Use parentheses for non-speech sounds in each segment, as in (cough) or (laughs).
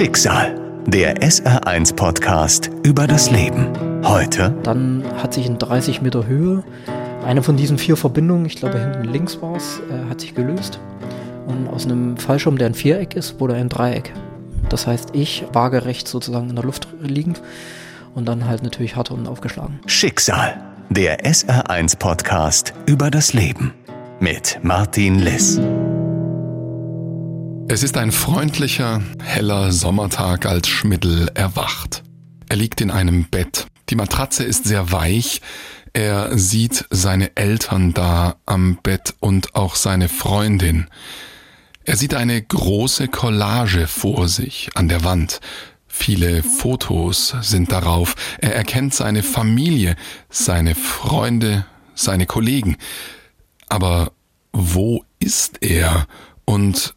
Schicksal, der SR1-Podcast über das Leben. Heute. Dann hat sich in 30 Meter Höhe eine von diesen vier Verbindungen, ich glaube hinten links war es, äh, hat sich gelöst. Und aus einem Fallschirm, der ein Viereck ist, wurde ein Dreieck. Das heißt, ich waagerecht sozusagen in der Luft liegend und dann halt natürlich hart und aufgeschlagen. Schicksal, der SR1-Podcast über das Leben. Mit Martin Liss. Es ist ein freundlicher, heller Sommertag, als Schmidl erwacht. Er liegt in einem Bett. Die Matratze ist sehr weich. Er sieht seine Eltern da am Bett und auch seine Freundin. Er sieht eine große Collage vor sich an der Wand. Viele Fotos sind darauf. Er erkennt seine Familie, seine Freunde, seine Kollegen. Aber wo ist er und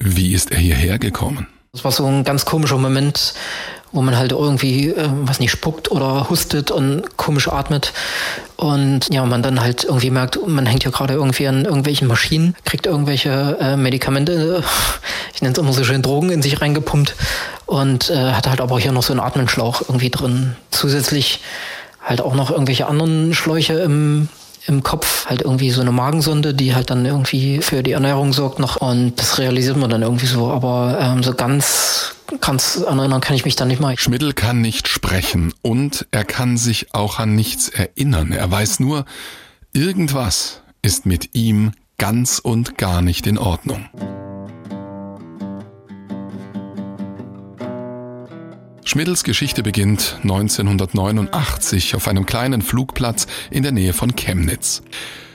wie ist er hierher gekommen? Das war so ein ganz komischer Moment, wo man halt irgendwie, äh, was nicht, spuckt oder hustet und komisch atmet. Und ja, man dann halt irgendwie merkt, man hängt ja gerade irgendwie an irgendwelchen Maschinen, kriegt irgendwelche äh, Medikamente, (laughs) ich nenne es immer so schön Drogen in sich reingepumpt und äh, hat halt aber hier noch so einen Atmenschlauch irgendwie drin. Zusätzlich halt auch noch irgendwelche anderen Schläuche im im Kopf halt irgendwie so eine Magensonde, die halt dann irgendwie für die Ernährung sorgt noch. Und das realisiert man dann irgendwie so. Aber ähm, so ganz ganz erinnern kann ich mich dann nicht mal. Schmidl kann nicht sprechen und er kann sich auch an nichts erinnern. Er weiß nur, irgendwas ist mit ihm ganz und gar nicht in Ordnung. Schmiddels Geschichte beginnt 1989 auf einem kleinen Flugplatz in der Nähe von Chemnitz.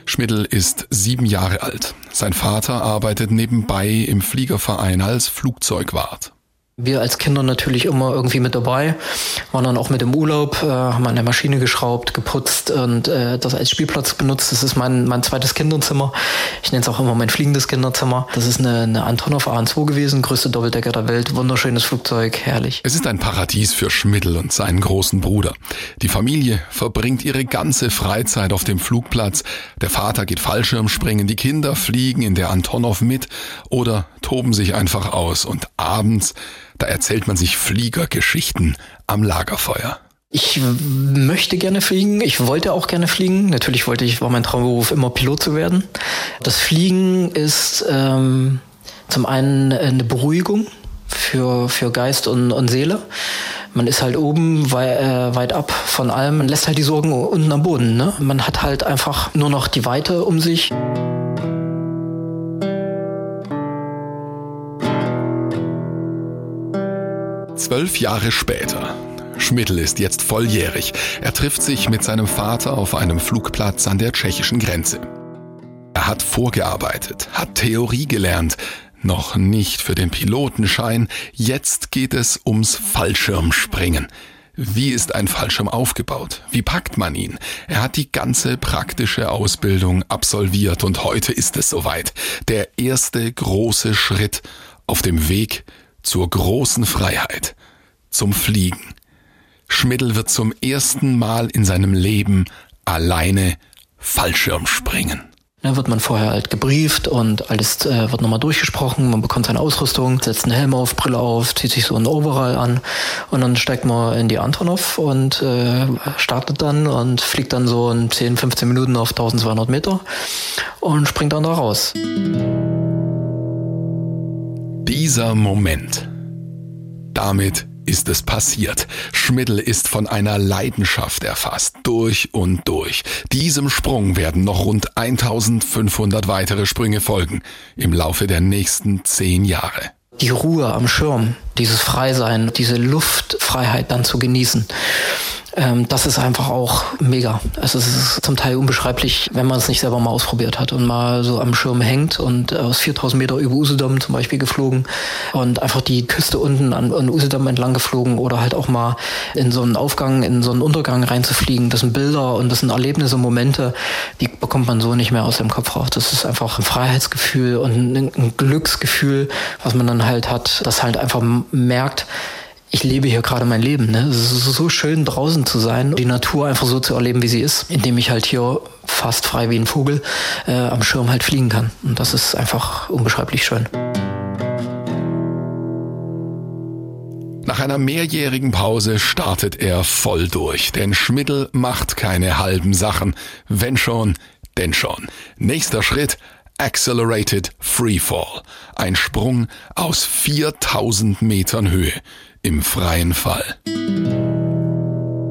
Schmiddel ist sieben Jahre alt. Sein Vater arbeitet nebenbei im Fliegerverein als Flugzeugwart. Wir als Kinder natürlich immer irgendwie mit dabei, waren dann auch mit im Urlaub, äh, haben an der Maschine geschraubt, geputzt und äh, das als Spielplatz benutzt. Das ist mein, mein zweites Kinderzimmer. Ich nenne es auch immer mein fliegendes Kinderzimmer. Das ist eine, eine Antonov A2 gewesen, größte Doppeldecker der Welt, wunderschönes Flugzeug, herrlich. Es ist ein Paradies für Schmidl und seinen großen Bruder. Die Familie verbringt ihre ganze Freizeit auf dem Flugplatz. Der Vater geht Fallschirmspringen, die Kinder fliegen in der Antonov mit oder toben sich einfach aus und abends da erzählt man sich Fliegergeschichten am Lagerfeuer. Ich möchte gerne fliegen. Ich wollte auch gerne fliegen. Natürlich wollte ich, war mein Traumberuf immer Pilot zu werden. Das Fliegen ist ähm, zum einen eine Beruhigung für, für Geist und, und Seele. Man ist halt oben wei äh, weit ab von allem. Man lässt halt die Sorgen unten am Boden. Ne? Man hat halt einfach nur noch die Weite um sich. Zwölf Jahre später. Schmidl ist jetzt volljährig. Er trifft sich mit seinem Vater auf einem Flugplatz an der tschechischen Grenze. Er hat vorgearbeitet, hat Theorie gelernt, noch nicht für den Pilotenschein, jetzt geht es ums Fallschirmspringen. Wie ist ein Fallschirm aufgebaut? Wie packt man ihn? Er hat die ganze praktische Ausbildung absolviert und heute ist es soweit. Der erste große Schritt auf dem Weg zur großen Freiheit, zum Fliegen. Schmidl wird zum ersten Mal in seinem Leben alleine Fallschirm springen. Da wird man vorher halt gebrieft und alles äh, wird nochmal durchgesprochen. Man bekommt seine Ausrüstung, setzt einen Helm auf, Brille auf, zieht sich so einen Overall an und dann steigt man in die Antonov und äh, startet dann und fliegt dann so in 10, 15 Minuten auf 1200 Meter und springt dann da raus. Dieser Moment. Damit ist es passiert. Schmidl ist von einer Leidenschaft erfasst, durch und durch. Diesem Sprung werden noch rund 1500 weitere Sprünge folgen im Laufe der nächsten zehn Jahre. Die Ruhe am Schirm, dieses Freisein, diese Luftfreiheit dann zu genießen ähm, das ist einfach auch mega. Also es ist zum Teil unbeschreiblich, wenn man es nicht selber mal ausprobiert hat und mal so am Schirm hängt und aus 4000 Meter über Usedom zum Beispiel geflogen und einfach die Küste unten an, an Usedom entlang geflogen oder halt auch mal in so einen Aufgang, in so einen Untergang reinzufliegen. Das sind Bilder und das sind Erlebnisse, Momente, die bekommt man so nicht mehr aus dem Kopf raus. Das ist einfach ein Freiheitsgefühl und ein, ein Glücksgefühl, was man dann halt hat, das halt einfach merkt, ich lebe hier gerade mein Leben. Ne? Es ist so schön draußen zu sein, die Natur einfach so zu erleben, wie sie ist, indem ich halt hier fast frei wie ein Vogel äh, am Schirm halt fliegen kann. Und das ist einfach unbeschreiblich schön. einer mehrjährigen Pause startet er voll durch, denn Schmidl macht keine halben Sachen. Wenn schon, denn schon. Nächster Schritt, Accelerated Freefall. Ein Sprung aus 4000 Metern Höhe im freien Fall.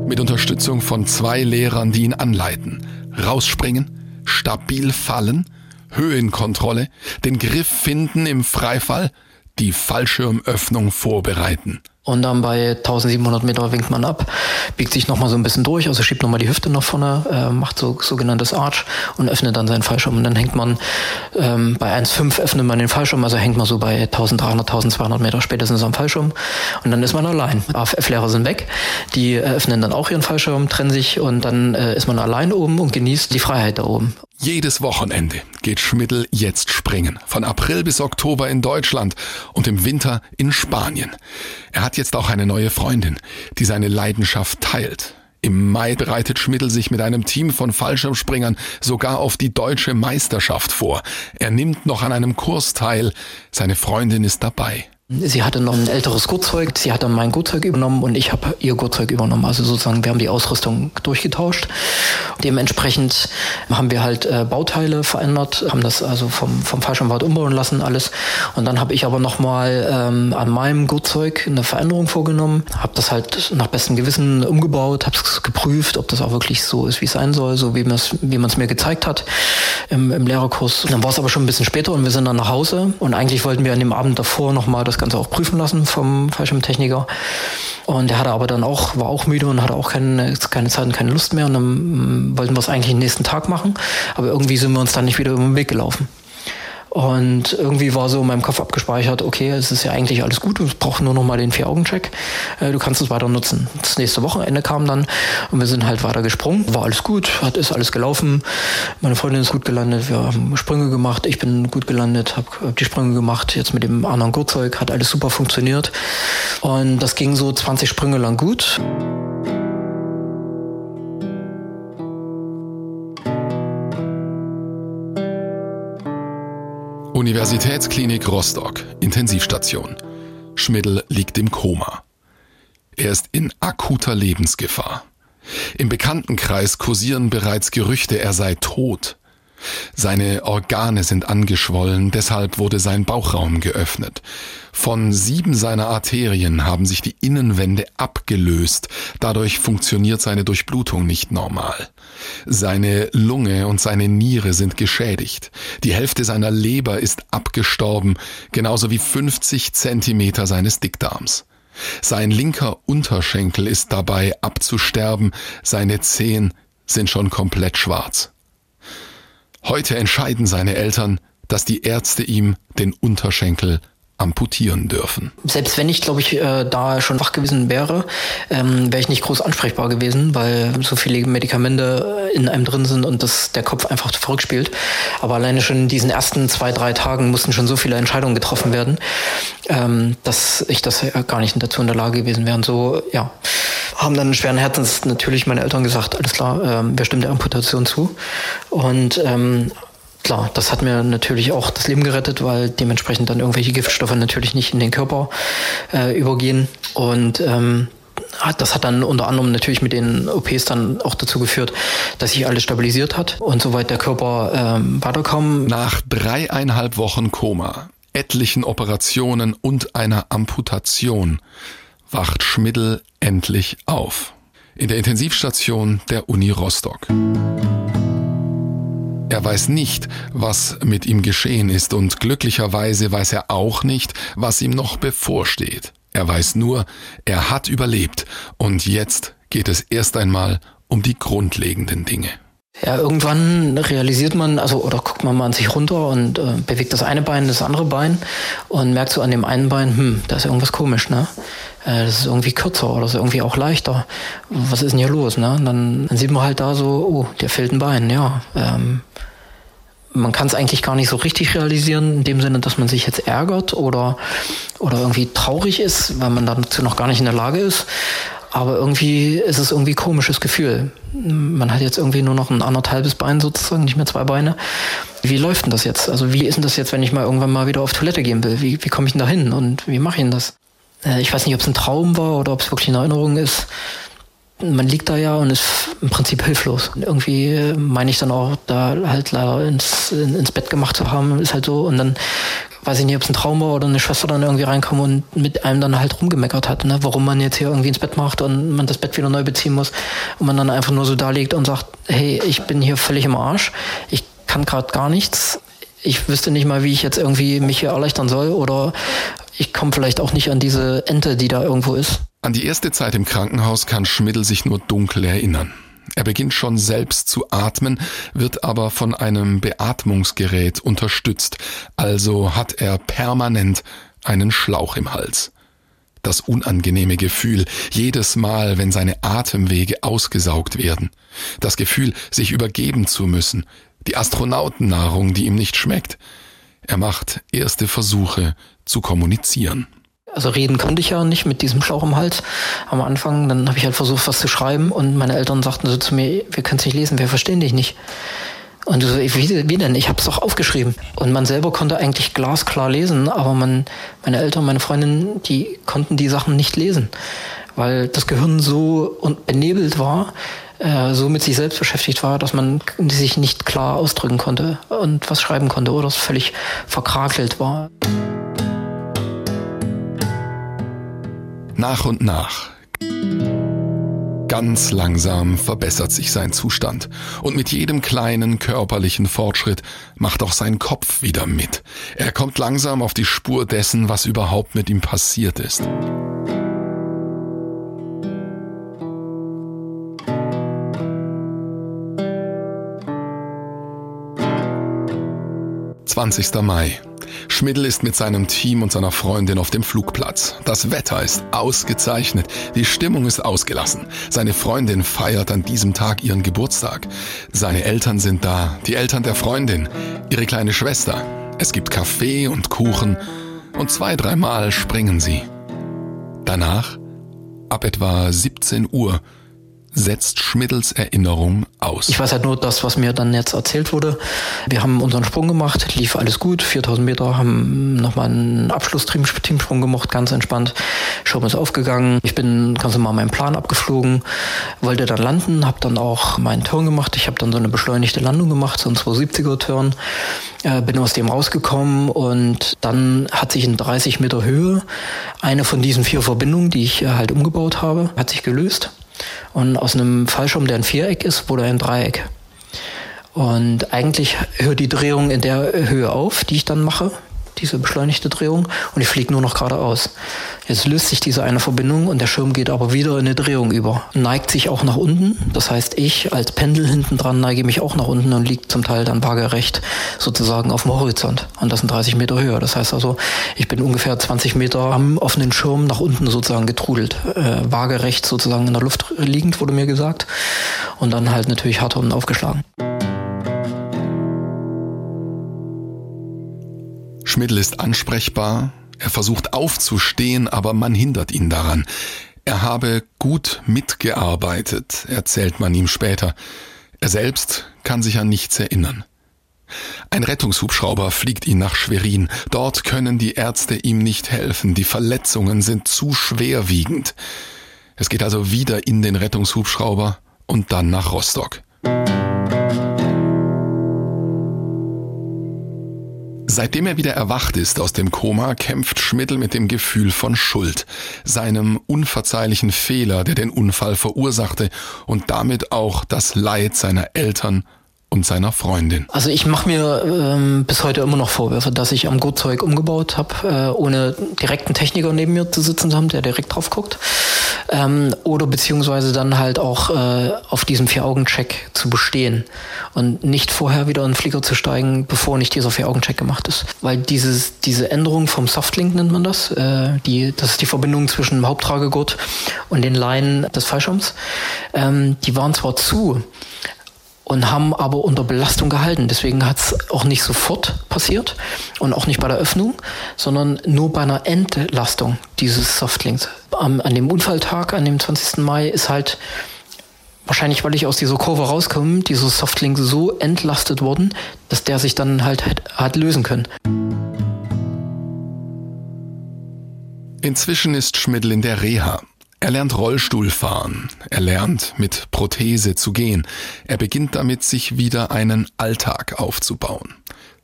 Mit Unterstützung von zwei Lehrern, die ihn anleiten. Rausspringen, stabil fallen, Höhenkontrolle, den Griff finden im Freifall, die Fallschirmöffnung vorbereiten. Und dann bei 1700 Meter winkt man ab, biegt sich nochmal so ein bisschen durch, also schiebt nochmal die Hüfte nach vorne, äh, macht so sogenanntes Arch und öffnet dann seinen Fallschirm. Und dann hängt man ähm, bei 1,5 öffnet man den Fallschirm, also hängt man so bei 1300, 1200 Meter spätestens am Fallschirm. Und dann ist man allein. AFF-Lehrer sind weg, die öffnen dann auch ihren Fallschirm, trennen sich und dann äh, ist man allein oben und genießt die Freiheit da oben. Jedes Wochenende geht Schmidl jetzt springen. Von April bis Oktober in Deutschland und im Winter in Spanien. Er hat jetzt auch eine neue Freundin, die seine Leidenschaft teilt. Im Mai bereitet Schmidl sich mit einem Team von Fallschirmspringern sogar auf die deutsche Meisterschaft vor. Er nimmt noch an einem Kurs teil. Seine Freundin ist dabei. Sie hatte noch ein älteres Gurtzeug, sie hat dann mein Gurtzeug übernommen und ich habe ihr Gurtzeug übernommen. Also sozusagen, wir haben die Ausrüstung durchgetauscht. Dementsprechend haben wir halt äh, Bauteile verändert, haben das also vom, vom Fallschirmwart umbauen lassen, alles. Und dann habe ich aber nochmal ähm, an meinem Gurtzeug eine Veränderung vorgenommen, habe das halt nach bestem Gewissen umgebaut, habe es geprüft, ob das auch wirklich so ist, wie es sein soll, so wie man es mir gezeigt hat im, im Lehrerkurs. Dann war es aber schon ein bisschen später und wir sind dann nach Hause und eigentlich wollten wir an dem Abend davor nochmal das Ganze auch prüfen lassen vom Fallschirmtechniker. Und er hatte aber dann auch, war auch müde und hatte auch keine, keine Zeit und keine Lust mehr. Und dann mm, wollten wir es eigentlich den nächsten Tag machen. Aber irgendwie sind wir uns dann nicht wieder über den Weg gelaufen. Und irgendwie war so in meinem Kopf abgespeichert, okay, es ist ja eigentlich alles gut, du brauchst nur noch mal den Vier-Augen-Check. Äh, du kannst es weiter nutzen. Das nächste Wochenende kam dann und wir sind halt weiter gesprungen. War alles gut, hat, ist alles gelaufen. Meine Freundin ist gut gelandet, wir haben Sprünge gemacht, ich bin gut gelandet, habe hab die Sprünge gemacht, jetzt mit dem anderen Gurtzeug, hat alles super funktioniert. Und das ging so 20 Sprünge lang gut. Universitätsklinik Rostock, Intensivstation. Schmidl liegt im Koma. Er ist in akuter Lebensgefahr. Im Bekanntenkreis kursieren bereits Gerüchte, er sei tot. Seine Organe sind angeschwollen, deshalb wurde sein Bauchraum geöffnet. Von sieben seiner Arterien haben sich die Innenwände abgelöst, dadurch funktioniert seine Durchblutung nicht normal. Seine Lunge und seine Niere sind geschädigt. Die Hälfte seiner Leber ist abgestorben, genauso wie 50 Zentimeter seines Dickdarms. Sein linker Unterschenkel ist dabei abzusterben, seine Zehen sind schon komplett schwarz. Heute entscheiden seine Eltern, dass die Ärzte ihm den Unterschenkel amputieren dürfen. Selbst wenn ich, glaube ich, äh, da schon wach gewesen wäre, ähm, wäre ich nicht groß ansprechbar gewesen, weil so viele Medikamente in einem drin sind und das der Kopf einfach verrückt spielt. Aber alleine schon in diesen ersten zwei, drei Tagen mussten schon so viele Entscheidungen getroffen werden, ähm, dass ich das gar nicht dazu in der Lage gewesen wäre. Und so, ja, haben dann schweren Herzens natürlich meine Eltern gesagt, alles klar, ähm, wir stimmen der Amputation zu. Und ähm, klar, das hat mir natürlich auch das Leben gerettet, weil dementsprechend dann irgendwelche Giftstoffe natürlich nicht in den Körper äh, übergehen. Und ähm, das hat dann unter anderem natürlich mit den OPs dann auch dazu geführt, dass sich alles stabilisiert hat und soweit der Körper ähm, weiterkam. Nach dreieinhalb Wochen Koma, etlichen Operationen und einer Amputation wacht Schmidl endlich auf. In der Intensivstation der Uni Rostock. Er weiß nicht, was mit ihm geschehen ist und glücklicherweise weiß er auch nicht, was ihm noch bevorsteht. Er weiß nur, er hat überlebt und jetzt geht es erst einmal um die grundlegenden Dinge. Ja, irgendwann realisiert man, also oder guckt man mal an sich runter und äh, bewegt das eine Bein, das andere Bein und merkt so an dem einen Bein, hm, da ist irgendwas komisch, ne? Äh, das ist irgendwie kürzer oder ist irgendwie auch leichter. Was ist denn hier los, ne? Und dann, dann sieht man halt da so, oh, der fehlt ein Bein, ja. Ähm, man kann es eigentlich gar nicht so richtig realisieren, in dem Sinne, dass man sich jetzt ärgert oder, oder irgendwie traurig ist, weil man dazu noch gar nicht in der Lage ist. Aber irgendwie ist es irgendwie komisches Gefühl. Man hat jetzt irgendwie nur noch ein anderthalbes Bein sozusagen, nicht mehr zwei Beine. Wie läuft denn das jetzt? Also wie ist denn das jetzt, wenn ich mal irgendwann mal wieder auf Toilette gehen will? Wie, wie komme ich denn da hin und wie mache ich denn das? Äh, ich weiß nicht, ob es ein Traum war oder ob es wirklich eine Erinnerung ist. Man liegt da ja und ist im Prinzip hilflos. Irgendwie meine ich dann auch, da halt leider ins, ins Bett gemacht zu haben, ist halt so. Und dann weiß ich nicht, ob es ein Traum war oder eine Schwester dann irgendwie reinkommt und mit einem dann halt rumgemeckert hat, ne? warum man jetzt hier irgendwie ins Bett macht und man das Bett wieder neu beziehen muss und man dann einfach nur so da liegt und sagt, hey, ich bin hier völlig im Arsch, ich kann gerade gar nichts, ich wüsste nicht mal, wie ich jetzt irgendwie mich hier erleichtern soll oder ich komme vielleicht auch nicht an diese Ente, die da irgendwo ist. An die erste Zeit im Krankenhaus kann Schmidl sich nur dunkel erinnern. Er beginnt schon selbst zu atmen, wird aber von einem Beatmungsgerät unterstützt, also hat er permanent einen Schlauch im Hals. Das unangenehme Gefühl, jedes Mal, wenn seine Atemwege ausgesaugt werden. Das Gefühl, sich übergeben zu müssen. Die Astronautennahrung, die ihm nicht schmeckt. Er macht erste Versuche zu kommunizieren. Also reden konnte ich ja nicht mit diesem Schlauch im Hals am Anfang. Dann habe ich halt versucht, was zu schreiben und meine Eltern sagten so zu mir, wir können es nicht lesen, wir verstehen dich nicht. Und so, wie, wie denn? Ich habe es doch aufgeschrieben. Und man selber konnte eigentlich glasklar lesen, aber man, meine Eltern, meine Freundin, die konnten die Sachen nicht lesen, weil das Gehirn so benebelt war, äh, so mit sich selbst beschäftigt war, dass man sich nicht klar ausdrücken konnte und was schreiben konnte oder es völlig verkrakelt war. Nach und nach. Ganz langsam verbessert sich sein Zustand. Und mit jedem kleinen körperlichen Fortschritt macht auch sein Kopf wieder mit. Er kommt langsam auf die Spur dessen, was überhaupt mit ihm passiert ist. Zwanzigster Mai. Schmidl ist mit seinem Team und seiner Freundin auf dem Flugplatz. Das Wetter ist ausgezeichnet, die Stimmung ist ausgelassen. Seine Freundin feiert an diesem Tag ihren Geburtstag. Seine Eltern sind da, die Eltern der Freundin, ihre kleine Schwester. Es gibt Kaffee und Kuchen und zwei, dreimal springen sie. Danach, ab etwa 17 Uhr, setzt Schmiddels Erinnerung aus. Ich weiß halt nur das, was mir dann jetzt erzählt wurde. Wir haben unseren Sprung gemacht, lief alles gut, 4000 Meter, haben nochmal einen Abschlussteamsprung gemacht, ganz entspannt. Schirm ist aufgegangen. Ich bin ganz normal meinen Plan abgeflogen, wollte dann landen, habe dann auch meinen Turn gemacht. Ich habe dann so eine beschleunigte Landung gemacht, so einen 270er Turn. Äh, bin aus dem rausgekommen und dann hat sich in 30 Meter Höhe eine von diesen vier Verbindungen, die ich halt umgebaut habe, hat sich gelöst. Und aus einem Fallschirm, der ein Viereck ist, wurde ein Dreieck. Und eigentlich hört die Drehung in der Höhe auf, die ich dann mache diese beschleunigte Drehung und ich fliege nur noch geradeaus. Jetzt löst sich diese eine Verbindung und der Schirm geht aber wieder in eine Drehung über. Neigt sich auch nach unten. Das heißt, ich als Pendel hinten dran neige mich auch nach unten und liegt zum Teil dann waagerecht sozusagen auf dem Horizont. Und das sind 30 Meter höher. Das heißt also, ich bin ungefähr 20 Meter am offenen Schirm nach unten sozusagen getrudelt. Äh, waagerecht sozusagen in der Luft liegend, wurde mir gesagt. Und dann halt natürlich hart unten aufgeschlagen. Schmidl ist ansprechbar, er versucht aufzustehen, aber man hindert ihn daran. Er habe gut mitgearbeitet, erzählt man ihm später. Er selbst kann sich an nichts erinnern. Ein Rettungshubschrauber fliegt ihn nach Schwerin. Dort können die Ärzte ihm nicht helfen. Die Verletzungen sind zu schwerwiegend. Es geht also wieder in den Rettungshubschrauber und dann nach Rostock. Seitdem er wieder erwacht ist aus dem Koma, kämpft Schmidl mit dem Gefühl von Schuld, seinem unverzeihlichen Fehler, der den Unfall verursachte und damit auch das Leid seiner Eltern und seiner Freundin. Also ich mache mir ähm, bis heute immer noch Vorwürfe, dass ich am Gutzeug umgebaut habe, äh, ohne direkten Techniker neben mir zu sitzen zu haben, der direkt drauf guckt. Ähm, oder beziehungsweise dann halt auch äh, auf diesem Vier-Augen-Check zu bestehen und nicht vorher wieder in den Flieger zu steigen, bevor nicht dieser Vier-Augen-Check gemacht ist. Weil dieses, diese Änderung vom Softlink nennt man das, äh, die, das ist die Verbindung zwischen dem Haupttragegurt und den Leinen des Fallschirms, ähm, die waren zwar zu, und haben aber unter Belastung gehalten. Deswegen hat es auch nicht sofort passiert und auch nicht bei der Öffnung, sondern nur bei einer Entlastung dieses Softlinks. Am, an dem Unfalltag, an dem 20. Mai, ist halt wahrscheinlich, weil ich aus dieser Kurve rauskomme, dieser Softlink so entlastet worden, dass der sich dann halt hat, hat lösen können. Inzwischen ist Schmidl in der Reha. Er lernt Rollstuhl fahren, er lernt mit Prothese zu gehen, er beginnt damit, sich wieder einen Alltag aufzubauen.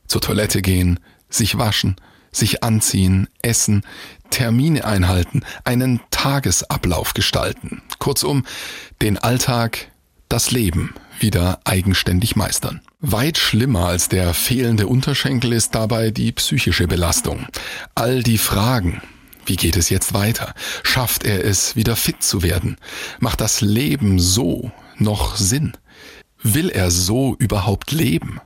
Zur Toilette gehen, sich waschen, sich anziehen, essen, Termine einhalten, einen Tagesablauf gestalten. Kurzum, den Alltag, das Leben wieder eigenständig meistern. Weit schlimmer als der fehlende Unterschenkel ist dabei die psychische Belastung. All die Fragen, wie geht es jetzt weiter? Schafft er es, wieder fit zu werden? Macht das Leben so noch Sinn? Will er so überhaupt leben?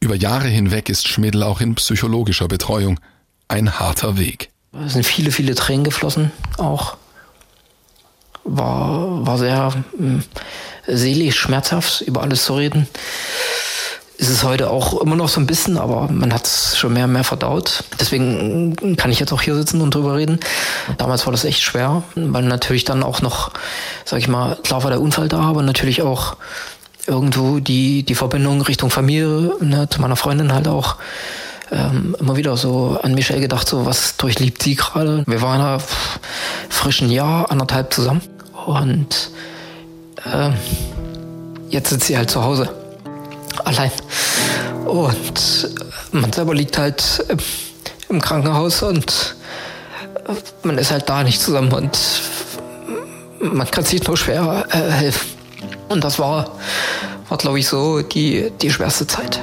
Über Jahre hinweg ist Schmidl auch in psychologischer Betreuung ein harter Weg. Es sind viele, viele Tränen geflossen, auch. War, war sehr äh, selig, schmerzhaft, über alles zu reden ist es heute auch immer noch so ein bisschen, aber man hat es schon mehr und mehr verdaut. Deswegen kann ich jetzt auch hier sitzen und drüber reden. Damals war das echt schwer, weil natürlich dann auch noch, sag ich mal, klar war der Unfall da, aber natürlich auch irgendwo die, die Verbindung Richtung Familie, ne, zu meiner Freundin halt auch. Ähm, immer wieder so an Michelle gedacht, so was durchliebt sie gerade. Wir waren ja frischen Jahr, anderthalb zusammen und äh, jetzt sitzt sie halt zu Hause allein. Und man selber liegt halt im Krankenhaus und man ist halt da nicht zusammen und man kann sich nur schwer äh, helfen. Und das war, war glaube ich, so die, die schwerste Zeit.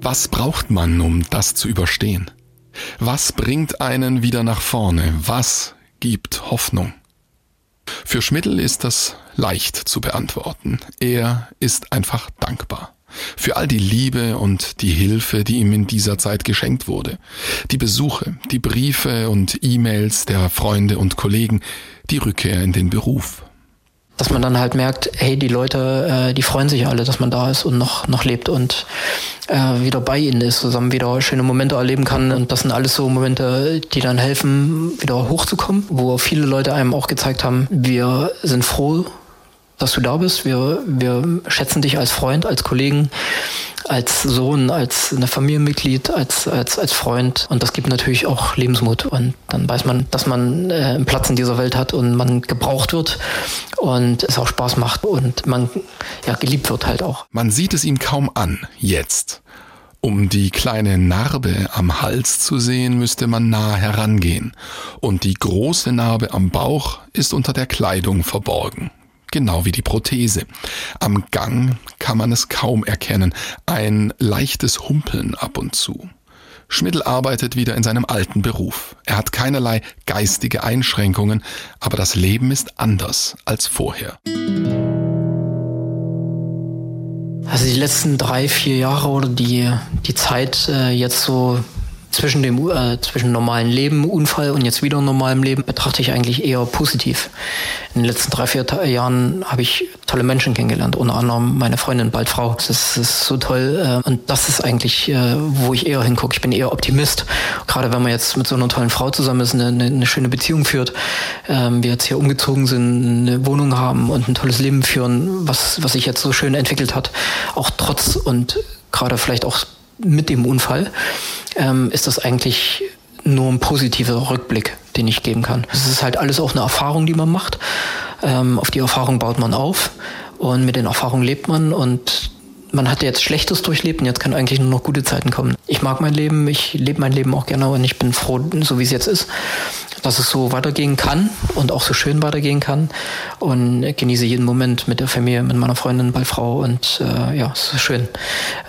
Was braucht man, um das zu überstehen? Was bringt einen wieder nach vorne? Was gibt Hoffnung? Für Schmidl ist das leicht zu beantworten. Er ist einfach dankbar. Für all die Liebe und die Hilfe, die ihm in dieser Zeit geschenkt wurde. Die Besuche, die Briefe und E-Mails der Freunde und Kollegen, die Rückkehr in den Beruf dass man dann halt merkt, hey, die Leute, äh, die freuen sich alle, dass man da ist und noch, noch lebt und äh, wieder bei ihnen ist, zusammen wieder schöne Momente erleben kann. Und das sind alles so Momente, die dann helfen, wieder hochzukommen, wo viele Leute einem auch gezeigt haben, wir sind froh, dass du da bist. Wir, wir schätzen dich als Freund, als Kollegen, als Sohn, als eine Familienmitglied, als, als, als Freund. Und das gibt natürlich auch Lebensmut. Und dann weiß man, dass man äh, einen Platz in dieser Welt hat und man gebraucht wird und es auch Spaß macht und man ja, geliebt wird halt auch. Man sieht es ihm kaum an, jetzt. Um die kleine Narbe am Hals zu sehen, müsste man nah herangehen. Und die große Narbe am Bauch ist unter der Kleidung verborgen genau wie die Prothese. Am Gang kann man es kaum erkennen, ein leichtes Humpeln ab und zu. Schmidl arbeitet wieder in seinem alten Beruf. Er hat keinerlei geistige Einschränkungen, aber das Leben ist anders als vorher. Also die letzten drei, vier Jahre oder die, die Zeit äh, jetzt so zwischen dem äh, zwischen normalen Leben, Unfall und jetzt wieder normalem Leben betrachte ich eigentlich eher positiv. In den letzten drei, vier Jahren habe ich tolle Menschen kennengelernt, unter anderem meine Freundin, bald Frau. Das ist, so toll äh, und das ist eigentlich, äh, wo ich eher hingucke. Ich bin eher Optimist. Gerade wenn man jetzt mit so einer tollen Frau zusammen ist, eine, eine, eine schöne Beziehung führt, ähm, wir jetzt hier umgezogen sind, eine Wohnung haben und ein tolles Leben führen, was, was sich jetzt so schön entwickelt hat, auch trotz und gerade vielleicht auch mit dem Unfall, ähm, ist das eigentlich nur ein positiver Rückblick, den ich geben kann. Es ist halt alles auch eine Erfahrung, die man macht. Ähm, auf die Erfahrung baut man auf und mit den Erfahrungen lebt man und man hat jetzt Schlechtes durchlebt und jetzt kann eigentlich nur noch gute Zeiten kommen. Ich mag mein Leben, ich lebe mein Leben auch gerne und ich bin froh, so wie es jetzt ist, dass es so weitergehen kann und auch so schön weitergehen kann und genieße jeden Moment mit der Familie, mit meiner Freundin, bei Frau und äh, ja, es ist schön,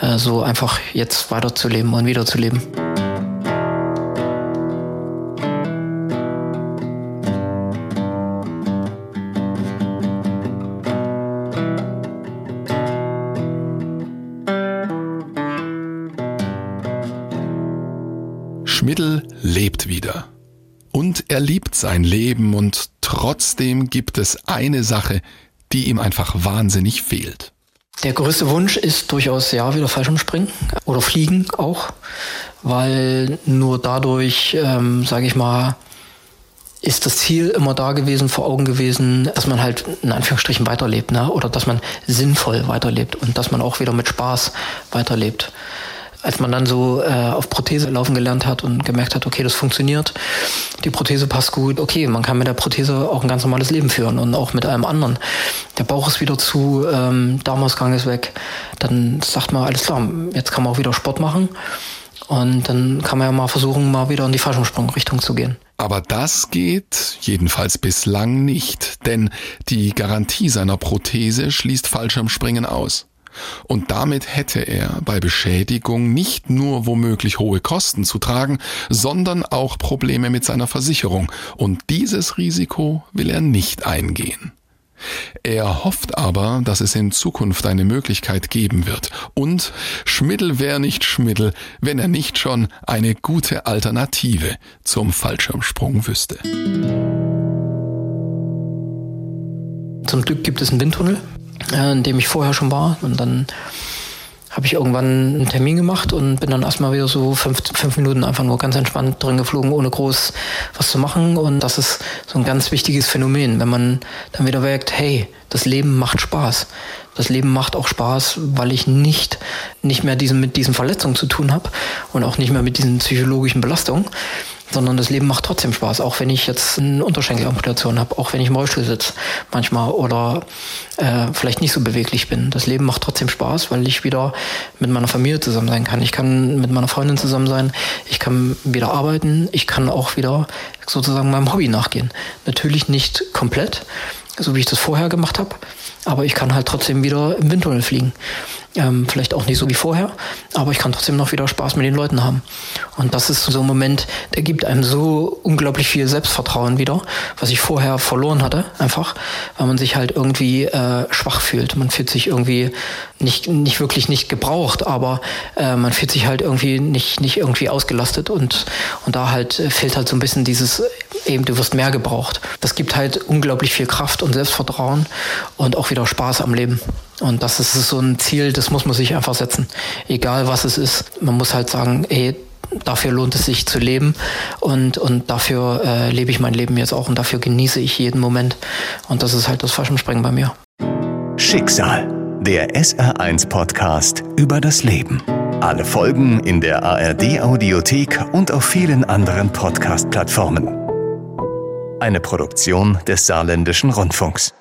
äh, so einfach jetzt weiterzuleben und wiederzuleben. Sein Leben und trotzdem gibt es eine Sache, die ihm einfach wahnsinnig fehlt. Der größte Wunsch ist durchaus ja wieder Fallschirmspringen oder Fliegen auch, weil nur dadurch, ähm, sage ich mal, ist das Ziel immer da gewesen, vor Augen gewesen, dass man halt in Anführungsstrichen weiterlebt, ne? oder dass man sinnvoll weiterlebt und dass man auch wieder mit Spaß weiterlebt. Als man dann so äh, auf Prothese laufen gelernt hat und gemerkt hat, okay, das funktioniert, die Prothese passt gut, okay, man kann mit der Prothese auch ein ganz normales Leben führen und auch mit allem anderen. Der Bauch ist wieder zu, ähm, Darmausgang ist weg, dann sagt man, alles klar, jetzt kann man auch wieder Sport machen und dann kann man ja mal versuchen, mal wieder in die Fallschirmsprungrichtung zu gehen. Aber das geht jedenfalls bislang nicht, denn die Garantie seiner Prothese schließt Fallschirmspringen aus. Und damit hätte er bei Beschädigung nicht nur womöglich hohe Kosten zu tragen, sondern auch Probleme mit seiner Versicherung. Und dieses Risiko will er nicht eingehen. Er hofft aber, dass es in Zukunft eine Möglichkeit geben wird. Und Schmiddel wäre nicht Schmiddel, wenn er nicht schon eine gute Alternative zum Fallschirmsprung wüsste. Zum Glück gibt es einen Windtunnel, in dem ich vorher schon war. Und dann habe ich irgendwann einen Termin gemacht und bin dann erstmal wieder so fünf, fünf Minuten einfach nur ganz entspannt drin geflogen, ohne groß was zu machen. Und das ist so ein ganz wichtiges Phänomen, wenn man dann wieder merkt, hey, das Leben macht Spaß. Das Leben macht auch Spaß, weil ich nicht, nicht mehr diesen, mit diesen Verletzungen zu tun habe und auch nicht mehr mit diesen psychologischen Belastungen, sondern das Leben macht trotzdem Spaß, auch wenn ich jetzt eine Unterschenkelamputation habe, auch wenn ich im Rollstuhl sitze manchmal oder äh, vielleicht nicht so beweglich bin. Das Leben macht trotzdem Spaß, weil ich wieder mit meiner Familie zusammen sein kann. Ich kann mit meiner Freundin zusammen sein, ich kann wieder arbeiten, ich kann auch wieder sozusagen meinem Hobby nachgehen. Natürlich nicht komplett, so wie ich das vorher gemacht habe, aber ich kann halt trotzdem wieder im Windtunnel fliegen. Ähm, vielleicht auch nicht so wie vorher, aber ich kann trotzdem noch wieder Spaß mit den Leuten haben. Und das ist so ein Moment, der gibt einem so unglaublich viel Selbstvertrauen wieder, was ich vorher verloren hatte, einfach, weil man sich halt irgendwie äh, schwach fühlt. Man fühlt sich irgendwie nicht, nicht wirklich nicht gebraucht, aber äh, man fühlt sich halt irgendwie nicht, nicht irgendwie ausgelastet und, und da halt äh, fehlt halt so ein bisschen dieses, eben du wirst mehr gebraucht. Das gibt halt unglaublich viel Kraft und Selbstvertrauen und auch wieder Spaß am Leben. Und das ist so ein Ziel, das muss man sich einfach setzen. Egal was es ist. Man muss halt sagen, ey, dafür lohnt es sich zu leben und, und dafür äh, lebe ich mein Leben jetzt auch und dafür genieße ich jeden Moment. Und das ist halt das Fallschirmspringen bei mir. Schicksal, der SR1 Podcast über das Leben. Alle Folgen in der ARD Audiothek und auf vielen anderen Podcast-Plattformen. Eine Produktion des Saarländischen Rundfunks.